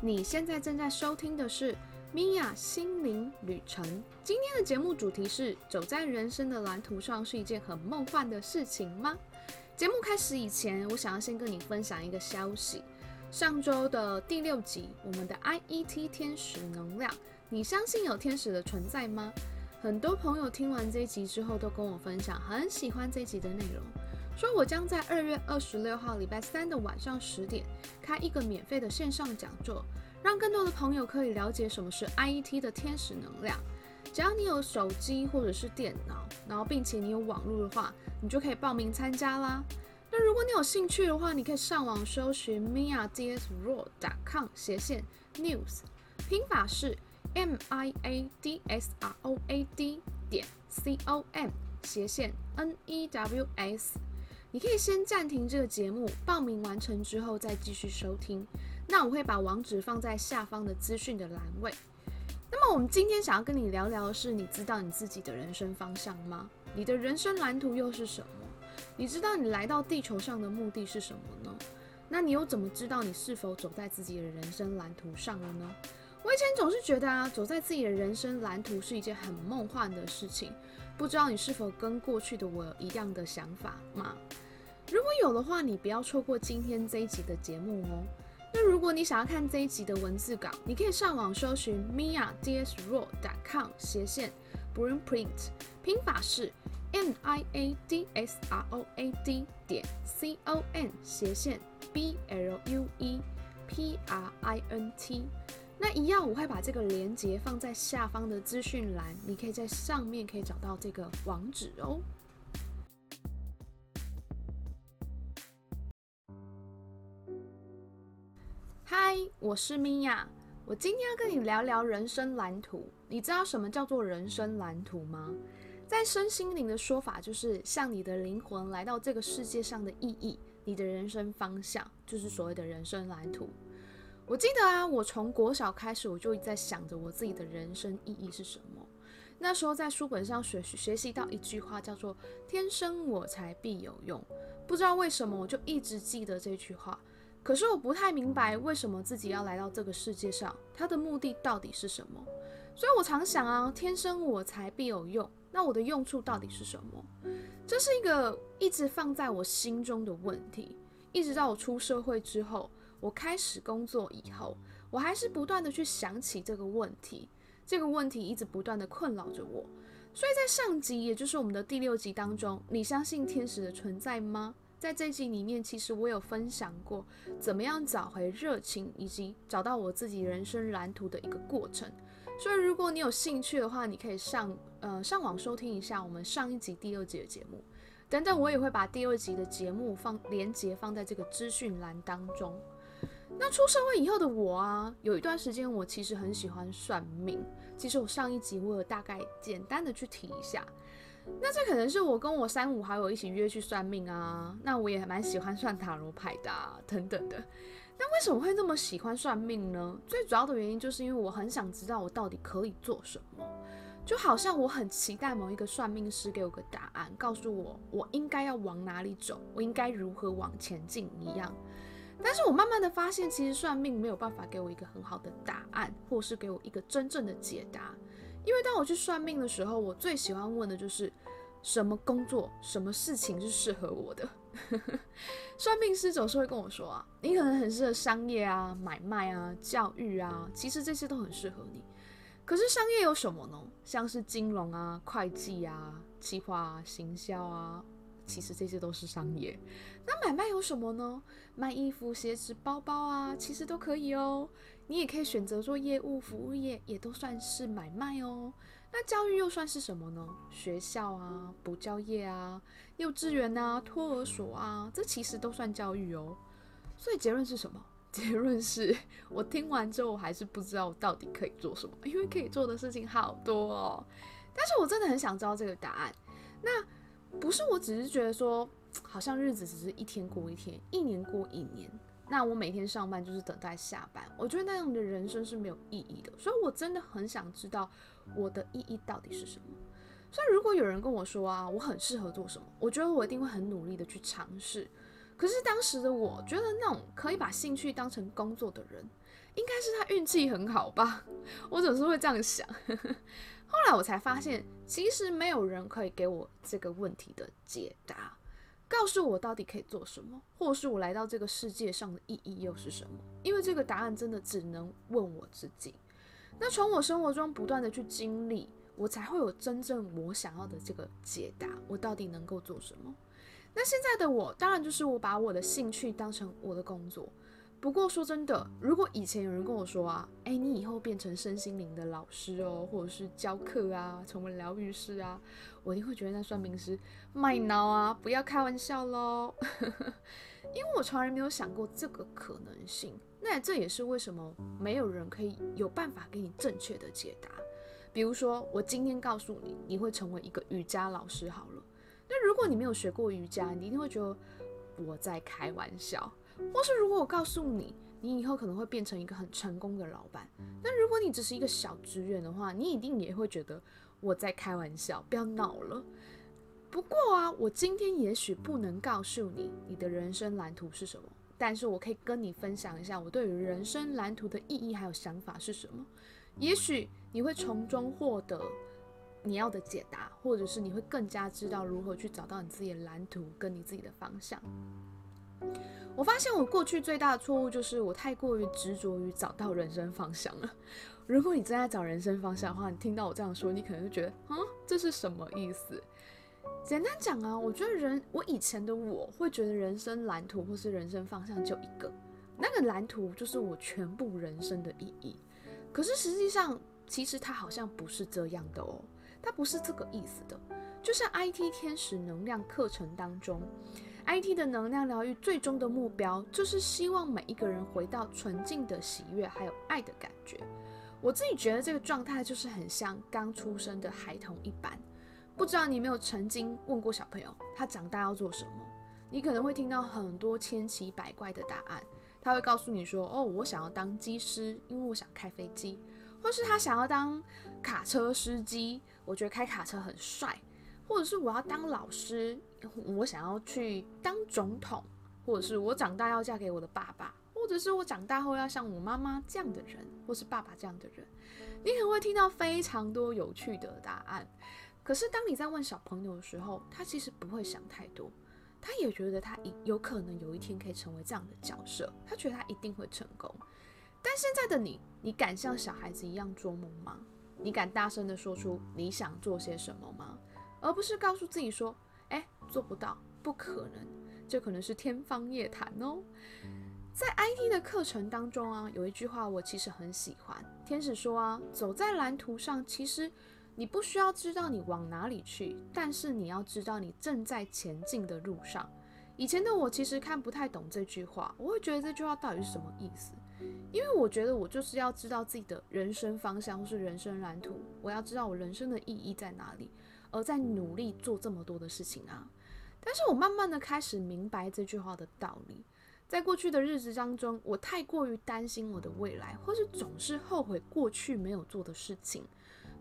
你现在正在收听的是米娅心灵旅程。今天的节目主题是：走在人生的蓝图上是一件很梦幻的事情吗？节目开始以前，我想要先跟你分享一个消息。上周的第六集，我们的 IET 天使能量，你相信有天使的存在吗？很多朋友听完这一集之后，都跟我分享很喜欢这一集的内容，说我将在二月二十六号礼拜三的晚上十点开一个免费的线上讲座，让更多的朋友可以了解什么是 IET 的天使能量。只要你有手机或者是电脑，然后并且你有网络的话，你就可以报名参加啦。那如果你有兴趣的话，你可以上网搜寻 miadsroad.com 斜线 news，拼法是 m i a d s r o a d 点 c o m 斜线 n e w s。你可以先暂停这个节目，报名完成之后再继续收听。那我会把网址放在下方的资讯的栏位。那么我们今天想要跟你聊聊的是，你知道你自己的人生方向吗？你的人生蓝图又是什么？你知道你来到地球上的目的是什么呢？那你又怎么知道你是否走在自己的人生蓝图上了呢？我以前总是觉得啊，走在自己的人生蓝图是一件很梦幻的事情。不知道你是否跟过去的我有一样的想法吗？如果有的话，你不要错过今天这一集的节目哦。那如果你想要看这一集的文字稿，你可以上网搜寻 miadsroad.com 斜线 blueprint，拼法是。m i a d s r o a d 点 c o n 斜线 b l u e p r i n t，那一样我会把这个连接放在下方的资讯栏，你可以在上面可以找到这个网址哦。我是米娅，我今天要跟你聊聊人生蓝图。你知道什么叫做人生蓝图吗？在身心灵的说法，就是像你的灵魂来到这个世界上的意义，你的人生方向，就是所谓的人生蓝图。我记得啊，我从国小开始，我就在想着我自己的人生意义是什么。那时候在书本上学学习到一句话，叫做“天生我材必有用”。不知道为什么，我就一直记得这句话。可是我不太明白，为什么自己要来到这个世界上，它的目的到底是什么？所以我常想啊，天生我材必有用。那我的用处到底是什么？这是一个一直放在我心中的问题，一直到我出社会之后，我开始工作以后，我还是不断的去想起这个问题，这个问题一直不断的困扰着我。所以在上集，也就是我们的第六集当中，你相信天使的存在吗？在这集里面，其实我有分享过怎么样找回热情，以及找到我自己人生蓝图的一个过程。所以，如果你有兴趣的话，你可以上呃上网收听一下我们上一集、第二集的节目，等等，我也会把第二集的节目放连接放在这个资讯栏当中。那出社会以后的我啊，有一段时间我其实很喜欢算命。其实我上一集我有大概简单的去提一下。那这可能是我跟我三五好友一起约去算命啊。那我也蛮喜欢算塔罗牌的等等的。那为什么会那么喜欢算命呢？最主要的原因就是因为我很想知道我到底可以做什么，就好像我很期待某一个算命师给我个答案，告诉我我应该要往哪里走，我应该如何往前进一样。但是我慢慢的发现，其实算命没有办法给我一个很好的答案，或是给我一个真正的解答。因为当我去算命的时候，我最喜欢问的就是什么工作、什么事情是适合我的。算命师总是会跟我说啊，你可能很适合商业啊、买卖啊、教育啊，其实这些都很适合你。可是商业有什么呢？像是金融啊、会计啊、计划啊、行销啊，其实这些都是商业。那买卖有什么呢？卖衣服、鞋子、包包啊，其实都可以哦。你也可以选择做业务、服务业，也都算是买卖哦。那教育又算是什么呢？学校啊、补教业啊、幼稚园啊、托儿所啊，这其实都算教育哦。所以结论是什么？结论是我听完之后，还是不知道我到底可以做什么，因为可以做的事情好多哦。但是我真的很想知道这个答案。那不是我只是觉得说，好像日子只是一天过一天，一年过一年。那我每天上班就是等待下班，我觉得那样的人生是没有意义的，所以我真的很想知道我的意义到底是什么。所以如果有人跟我说啊，我很适合做什么，我觉得我一定会很努力的去尝试。可是当时的我觉得那种可以把兴趣当成工作的人，应该是他运气很好吧，我总是会这样想。后来我才发现，其实没有人可以给我这个问题的解答，告诉我到底可以做什么，或是我来到这个世界上的意义又是什么？因为这个答案真的只能问我自己。那从我生活中不断的去经历，我才会有真正我想要的这个解答。我到底能够做什么？那现在的我，当然就是我把我的兴趣当成我的工作。不过说真的，如果以前有人跟我说啊，哎，你以后变成身心灵的老师哦，或者是教课啊，成为疗愈师啊，我一定会觉得那算命师卖脑啊，不要开玩笑喽。因为我从来没有想过这个可能性。那这也是为什么没有人可以有办法给你正确的解答。比如说，我今天告诉你，你会成为一个瑜伽老师好了。那如果你没有学过瑜伽，你一定会觉得我在开玩笑。或是如果我告诉你，你以后可能会变成一个很成功的老板，那如果你只是一个小职员的话，你一定也会觉得我在开玩笑，不要闹了。不过啊，我今天也许不能告诉你你的人生蓝图是什么，但是我可以跟你分享一下我对于人生蓝图的意义还有想法是什么。也许你会从中获得你要的解答，或者是你会更加知道如何去找到你自己的蓝图跟你自己的方向。我发现我过去最大的错误就是我太过于执着于找到人生方向了。如果你正在找人生方向的话，你听到我这样说，你可能就觉得嗯，这是什么意思？简单讲啊，我觉得人，我以前的我会觉得人生蓝图或是人生方向就一个，那个蓝图就是我全部人生的意义。可是实际上，其实它好像不是这样的哦，它不是这个意思的。就像 IT 天使能量课程当中。IT 的能量疗愈最终的目标，就是希望每一个人回到纯净的喜悦还有爱的感觉。我自己觉得这个状态就是很像刚出生的孩童一般。不知道你有没有曾经问过小朋友，他长大要做什么？你可能会听到很多千奇百怪的答案。他会告诉你说：“哦，我想要当机师，因为我想开飞机；或是他想要当卡车司机，我觉得开卡车很帅；或者是我要当老师。”我想要去当总统，或者是我长大要嫁给我的爸爸，或者是我长大后要像我妈妈这样的人，或是爸爸这样的人。你可能会听到非常多有趣的答案。可是当你在问小朋友的时候，他其实不会想太多，他也觉得他有可能有一天可以成为这样的角色，他觉得他一定会成功。但现在的你，你敢像小孩子一样做梦吗？你敢大声的说出你想做些什么吗？而不是告诉自己说。哎，做不到，不可能，这可能是天方夜谭哦。在 IT 的课程当中啊，有一句话我其实很喜欢，天使说啊，走在蓝图上，其实你不需要知道你往哪里去，但是你要知道你正在前进的路上。以前的我其实看不太懂这句话，我会觉得这句话到底是什么意思？因为我觉得我就是要知道自己的人生方向或是人生蓝图，我要知道我人生的意义在哪里。而在努力做这么多的事情啊，但是我慢慢的开始明白这句话的道理。在过去的日子当中，我太过于担心我的未来，或是总是后悔过去没有做的事情。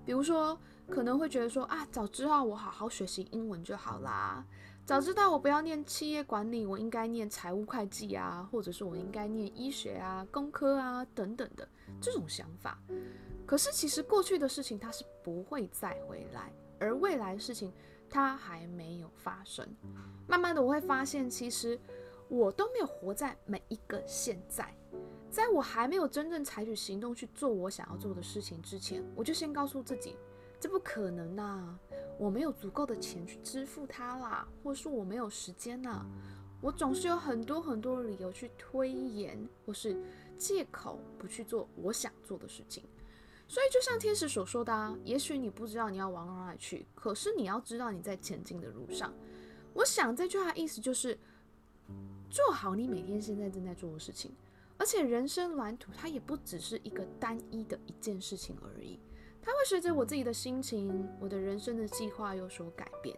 比如说，可能会觉得说啊，早知道我好好学习英文就好啦，早知道我不要念企业管理，我应该念财务会计啊，或者是我应该念医学啊、工科啊等等的这种想法。可是其实过去的事情它是不会再回来。而未来的事情，它还没有发生。慢慢的，我会发现，其实我都没有活在每一个现在。在我还没有真正采取行动去做我想要做的事情之前，我就先告诉自己，这不可能呐！我没有足够的钱去支付它啦，或是我没有时间呐。我总是有很多很多理由去推延，或是借口不去做我想做的事情。所以，就像天使所说的啊，也许你不知道你要往哪里去，可是你要知道你在前进的路上。我想这句话意思就是，做好你每天现在正在做的事情。而且，人生蓝图它也不只是一个单一的一件事情而已，它会随着我自己的心情、我的人生的计划有所改变。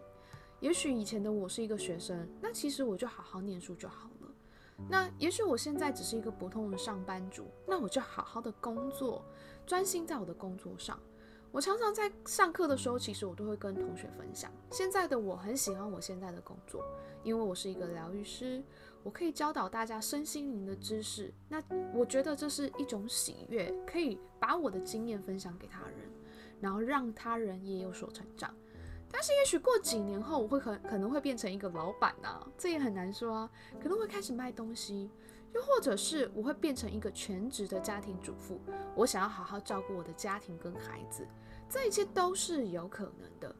也许以前的我是一个学生，那其实我就好好念书就好了。那也许我现在只是一个普通的上班族，那我就好好的工作。专心在我的工作上。我常常在上课的时候，其实我都会跟同学分享。现在的我很喜欢我现在的工作，因为我是一个疗愈师，我可以教导大家身心灵的知识，那我觉得这是一种喜悦，可以把我的经验分享给他人，然后让他人也有所成长。但是也许过几年后，我会可可能会变成一个老板呐，这也很难说啊，可能会开始卖东西，又或者是我会变成一个全职的家庭主妇，我想要好好照顾我的家庭跟孩子，这一切都是有可能的。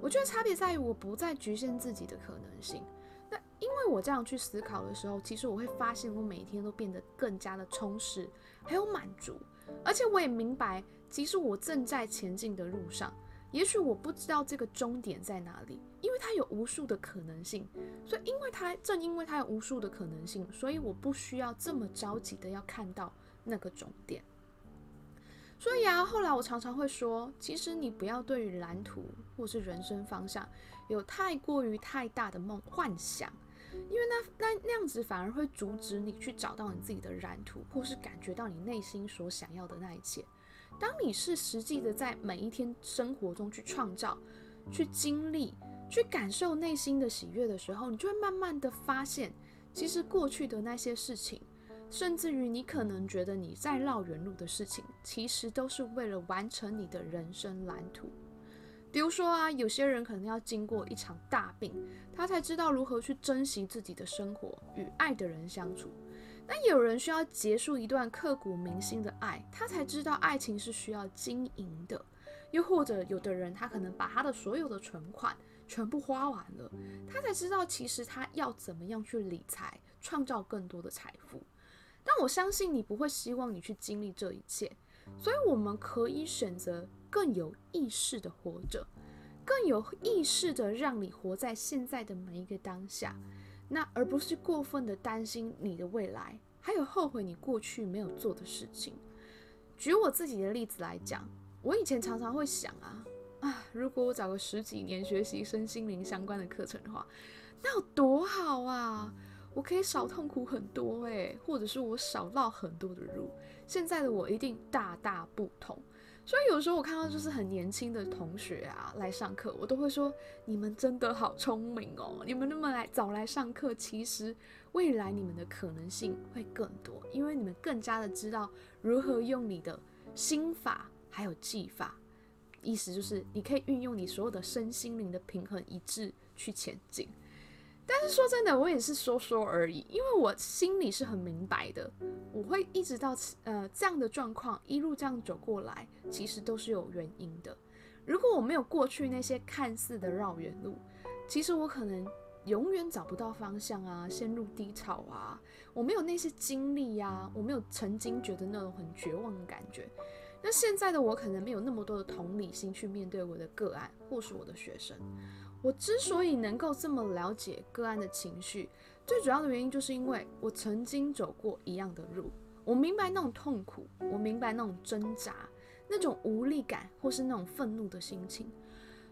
我觉得差别在于我不再局限自己的可能性。那因为我这样去思考的时候，其实我会发现我每一天都变得更加的充实，还有满足。而且我也明白，即使我正在前进的路上，也许我不知道这个终点在哪里，因为它有无数的可能性。所以，因为它正因为它有无数的可能性，所以我不需要这么着急的要看到那个终点。所以啊，后来我常常会说，其实你不要对于蓝图或是人生方向有太过于太大的梦幻想，因为那那那样子反而会阻止你去找到你自己的蓝图，或是感觉到你内心所想要的那一切。当你是实际的在每一天生活中去创造、去经历、去感受内心的喜悦的时候，你就会慢慢的发现，其实过去的那些事情。甚至于你可能觉得你在绕远路的事情，其实都是为了完成你的人生蓝图。比如说啊，有些人可能要经过一场大病，他才知道如何去珍惜自己的生活与爱的人相处。那有人需要结束一段刻骨铭心的爱，他才知道爱情是需要经营的。又或者有的人，他可能把他的所有的存款全部花完了，他才知道其实他要怎么样去理财，创造更多的财富。但我相信你不会希望你去经历这一切，所以我们可以选择更有意识的活着，更有意识的让你活在现在的每一个当下，那而不是过分的担心你的未来，还有后悔你过去没有做的事情。举我自己的例子来讲，我以前常常会想啊啊，如果我找个十几年学习身心灵相关的课程的话，那有多好啊！我可以少痛苦很多诶，或者是我少绕很多的路。现在的我一定大大不同。所以有时候我看到就是很年轻的同学啊来上课，我都会说：你们真的好聪明哦！你们那么来早来上课，其实未来你们的可能性会更多，因为你们更加的知道如何用你的心法还有技法。意思就是你可以运用你所有的身心灵的平衡一致去前进。但是说真的，我也是说说而已，因为我心里是很明白的，我会一直到呃这样的状况一路这样走过来，其实都是有原因的。如果我没有过去那些看似的绕远路，其实我可能永远找不到方向啊，陷入低潮啊。我没有那些经历呀，我没有曾经觉得那种很绝望的感觉。那现在的我可能没有那么多的同理心去面对我的个案或是我的学生。我之所以能够这么了解个案的情绪，最主要的原因就是因为我曾经走过一样的路，我明白那种痛苦，我明白那种挣扎，那种无力感或是那种愤怒的心情。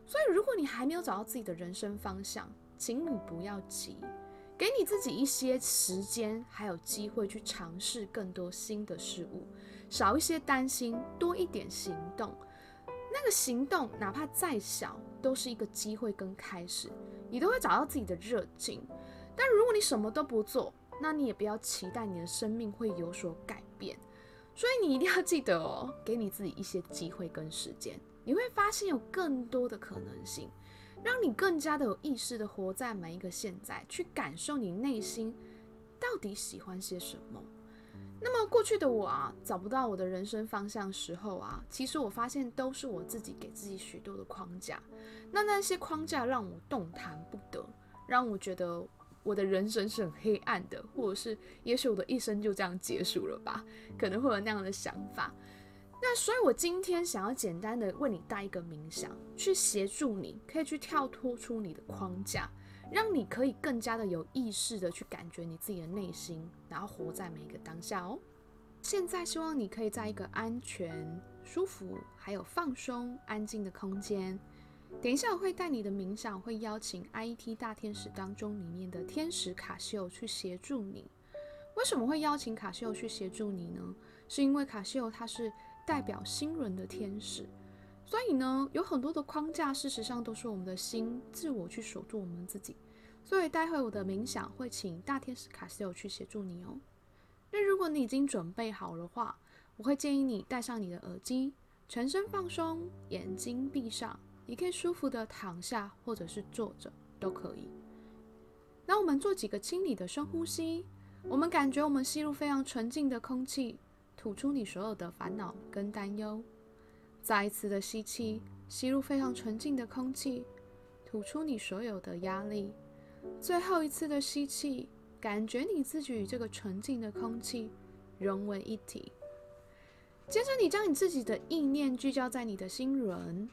所以，如果你还没有找到自己的人生方向，请你不要急，给你自己一些时间，还有机会去尝试更多新的事物，少一些担心，多一点行动。那个行动，哪怕再小，都是一个机会跟开始，你都会找到自己的热情。但如果你什么都不做，那你也不要期待你的生命会有所改变。所以你一定要记得哦，给你自己一些机会跟时间，你会发现有更多的可能性，让你更加的有意识的活在每一个现在，去感受你内心到底喜欢些什么。那么过去的我啊，找不到我的人生方向时候啊，其实我发现都是我自己给自己许多的框架。那那些框架让我动弹不得，让我觉得我的人生是很黑暗的，或者是也许我的一生就这样结束了吧，可能会有那样的想法。那所以，我今天想要简单的为你带一个冥想，去协助你，可以去跳脱出你的框架。让你可以更加的有意识的去感觉你自己的内心，然后活在每一个当下哦。现在希望你可以在一个安全、舒服、还有放松、安静的空间。等一下我会带你的冥想，会邀请 IET 大天使当中里面的天使卡西欧去协助你。为什么会邀请卡西欧去协助你呢？是因为卡西欧它是代表新人的天使。所以呢，有很多的框架，事实上都是我们的心自我去守住我们自己。所以待会我的冥想会请大天使卡西欧去协助你哦。那如果你已经准备好的话，我会建议你戴上你的耳机，全身放松，眼睛闭上，你可以舒服的躺下或者是坐着都可以。那我们做几个清理的深呼吸，我们感觉我们吸入非常纯净的空气，吐出你所有的烦恼跟担忧。再一次的吸气，吸入非常纯净的空气，吐出你所有的压力。最后一次的吸气，感觉你自己与这个纯净的空气融为一体。接着，你将你自己的意念聚焦在你的心轮，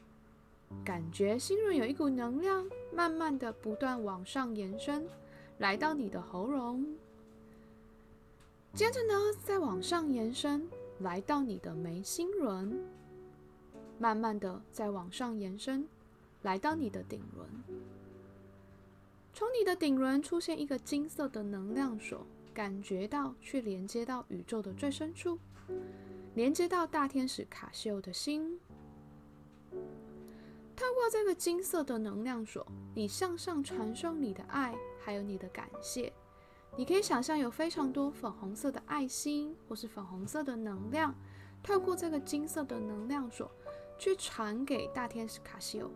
感觉心轮有一股能量，慢慢的不断往上延伸，来到你的喉咙。接着呢，再往上延伸，来到你的眉心轮，慢慢的再往上延伸，来到你的顶轮。从你的顶轮出现一个金色的能量锁，感觉到去连接到宇宙的最深处。连接到大天使卡西欧的心，透过这个金色的能量锁，你向上传送你的爱，还有你的感谢。你可以想象有非常多粉红色的爱心，或是粉红色的能量，透过这个金色的能量锁，去传给大天使卡西欧。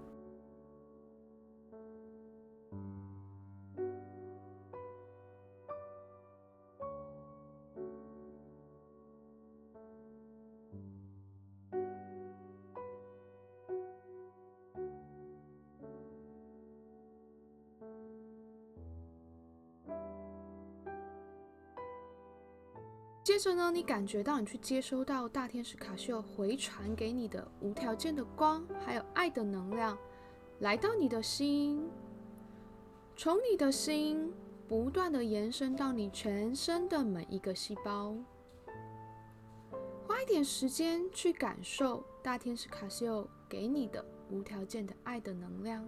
着呢，你感觉到你去接收到大天使卡西欧回传给你的无条件的光，还有爱的能量，来到你的心，从你的心不断的延伸到你全身的每一个细胞。花一点时间去感受大天使卡西欧给你的无条件的爱的能量。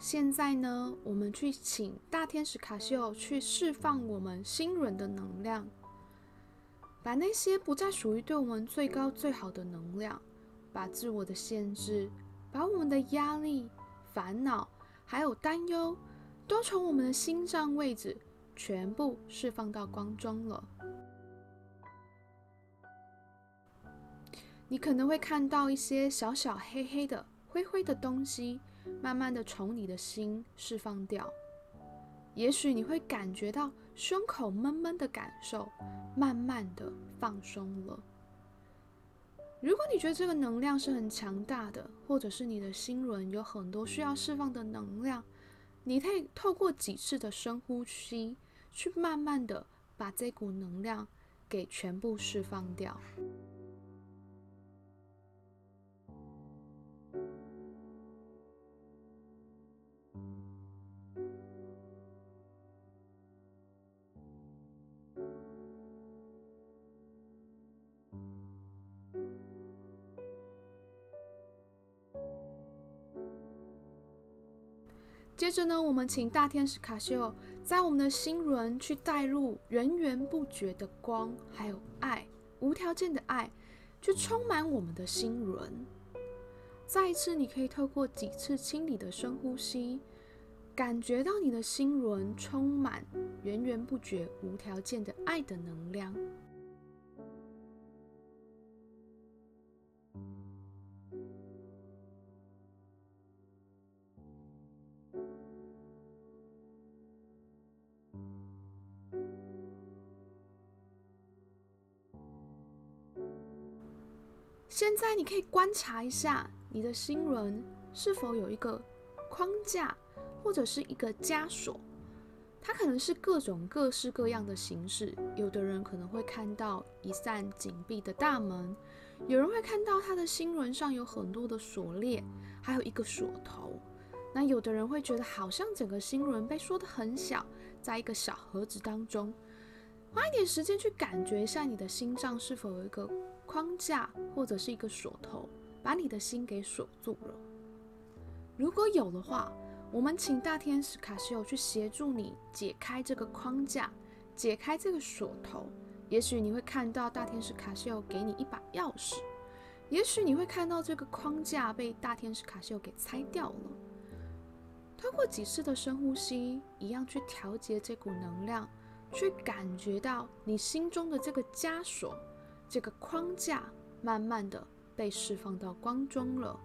现在呢，我们去请大天使卡西欧去释放我们心轮的能量，把那些不再属于对我们最高最好的能量，把自我的限制，把我们的压力、烦恼还有担忧，都从我们的心脏位置全部释放到光中了。你可能会看到一些小小黑黑的、灰灰的东西。慢慢的从你的心释放掉，也许你会感觉到胸口闷闷的感受，慢慢的放松了。如果你觉得这个能量是很强大的，或者是你的心轮有很多需要释放的能量，你可以透过几次的深呼吸，去慢慢的把这股能量给全部释放掉。接着呢，我们请大天使卡西欧在我们的心轮去带入源源不绝的光，还有爱，无条件的爱，去充满我们的心轮。再一次，你可以透过几次清理的深呼吸，感觉到你的心轮充满源源不绝、无条件的爱的能量。现在你可以观察一下你的心轮是否有一个框架或者是一个枷锁，它可能是各种各式各样的形式。有的人可能会看到一扇紧闭的大门，有人会看到他的心轮上有很多的锁链，还有一个锁头。那有的人会觉得好像整个心轮被缩得很小，在一个小盒子当中。花一点时间去感觉一下你的心脏是否有一个。框架或者是一个锁头，把你的心给锁住了？如果有的话，我们请大天使卡西欧去协助你解开这个框架，解开这个锁头。也许你会看到大天使卡西欧给你一把钥匙，也许你会看到这个框架被大天使卡西欧给拆掉了。通过几次的深呼吸，一样去调节这股能量，去感觉到你心中的这个枷锁、这个框架，慢慢的被释放到光中了。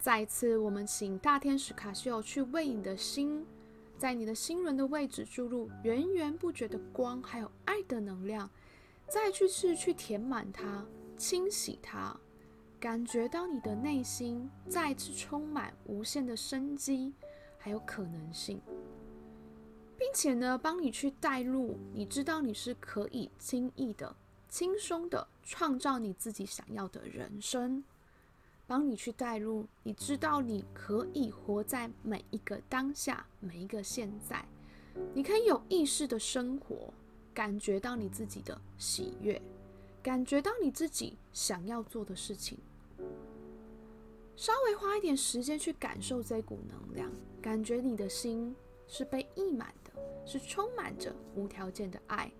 再次，我们请大天使卡西欧去为你的心，在你的心轮的位置注入源源不绝的光，还有爱的能量，再去试去填满它，清洗它，感觉到你的内心再次充满无限的生机，还有可能性，并且呢，帮你去带路，你知道你是可以轻易的、轻松的创造你自己想要的人生。帮你去带入，你知道你可以活在每一个当下，每一个现在，你可以有意识的生活，感觉到你自己的喜悦，感觉到你自己想要做的事情。稍微花一点时间去感受这股能量，感觉你的心是被溢满的，是充满着无条件的爱。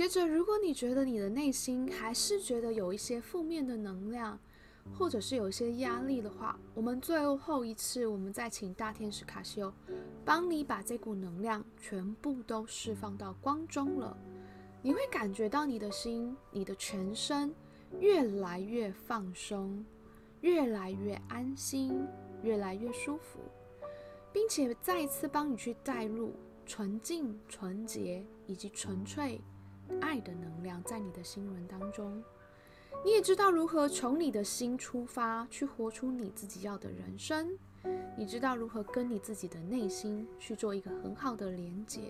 接着，如果你觉得你的内心还是觉得有一些负面的能量，或者是有一些压力的话，我们最后一次，我们再请大天使卡西欧帮你把这股能量全部都释放到光中了。你会感觉到你的心、你的全身越来越放松，越来越安心，越来越舒服，并且再一次帮你去带入纯净、纯洁以及纯粹。爱的能量在你的心轮当中，你也知道如何从你的心出发，去活出你自己要的人生。你知道如何跟你自己的内心去做一个很好的连接。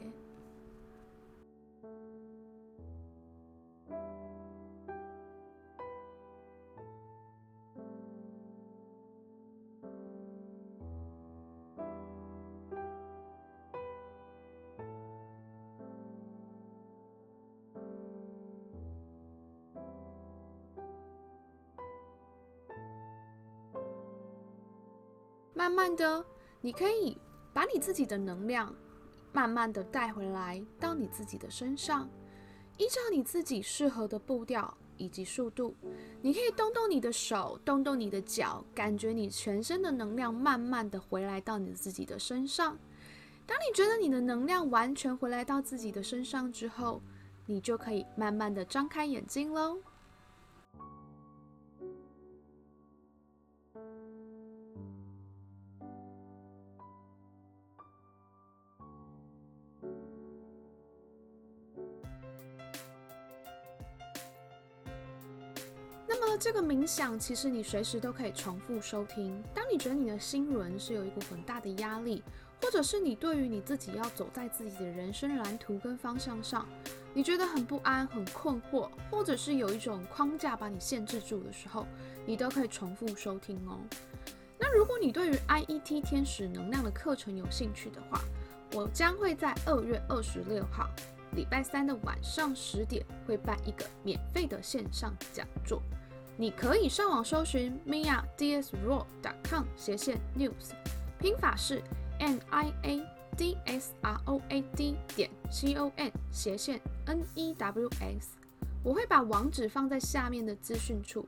慢慢的，你可以把你自己的能量慢慢的带回来到你自己的身上，依照你自己适合的步调以及速度，你可以动动你的手，动动你的脚，感觉你全身的能量慢慢的回来到你自己的身上。当你觉得你的能量完全回来到自己的身上之后，你就可以慢慢的张开眼睛喽。这个冥想其实你随时都可以重复收听。当你觉得你的心轮是有一股很大的压力，或者是你对于你自己要走在自己的人生蓝图跟方向上，你觉得很不安、很困惑，或者是有一种框架把你限制住的时候，你都可以重复收听哦。那如果你对于 IET 天使能量的课程有兴趣的话，我将会在二月二十六号礼拜三的晚上十点会办一个免费的线上讲座。你可以上网搜寻 miadsraw.com 斜线 news，拼法是 n i a d s r o a d 点 c o n 斜线 n e w s，我会把网址放在下面的资讯处，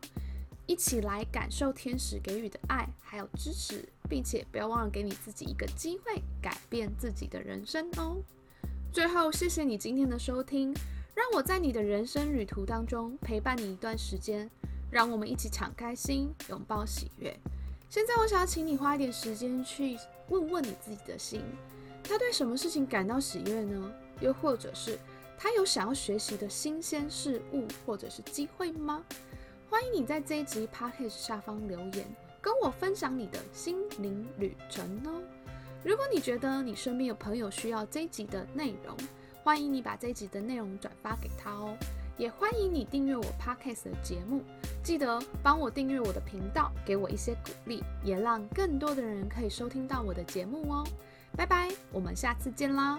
一起来感受天使给予的爱还有支持，并且不要忘了给你自己一个机会，改变自己的人生哦。最后，谢谢你今天的收听，让我在你的人生旅途当中陪伴你一段时间，让我们一起敞开心，拥抱喜悦。现在，我想要请你花一点时间去问问你自己的心。他对什么事情感到喜悦呢？又或者是他有想要学习的新鲜事物或者是机会吗？欢迎你在这一集 podcast 下方留言，跟我分享你的心灵旅程哦。如果你觉得你身边有朋友需要这一集的内容，欢迎你把这一集的内容转发给他哦。也欢迎你订阅我 podcast 的节目，记得帮我订阅我的频道，给我一些鼓励，也让更多的人可以收听到我的节目哦。拜拜，我们下次见啦。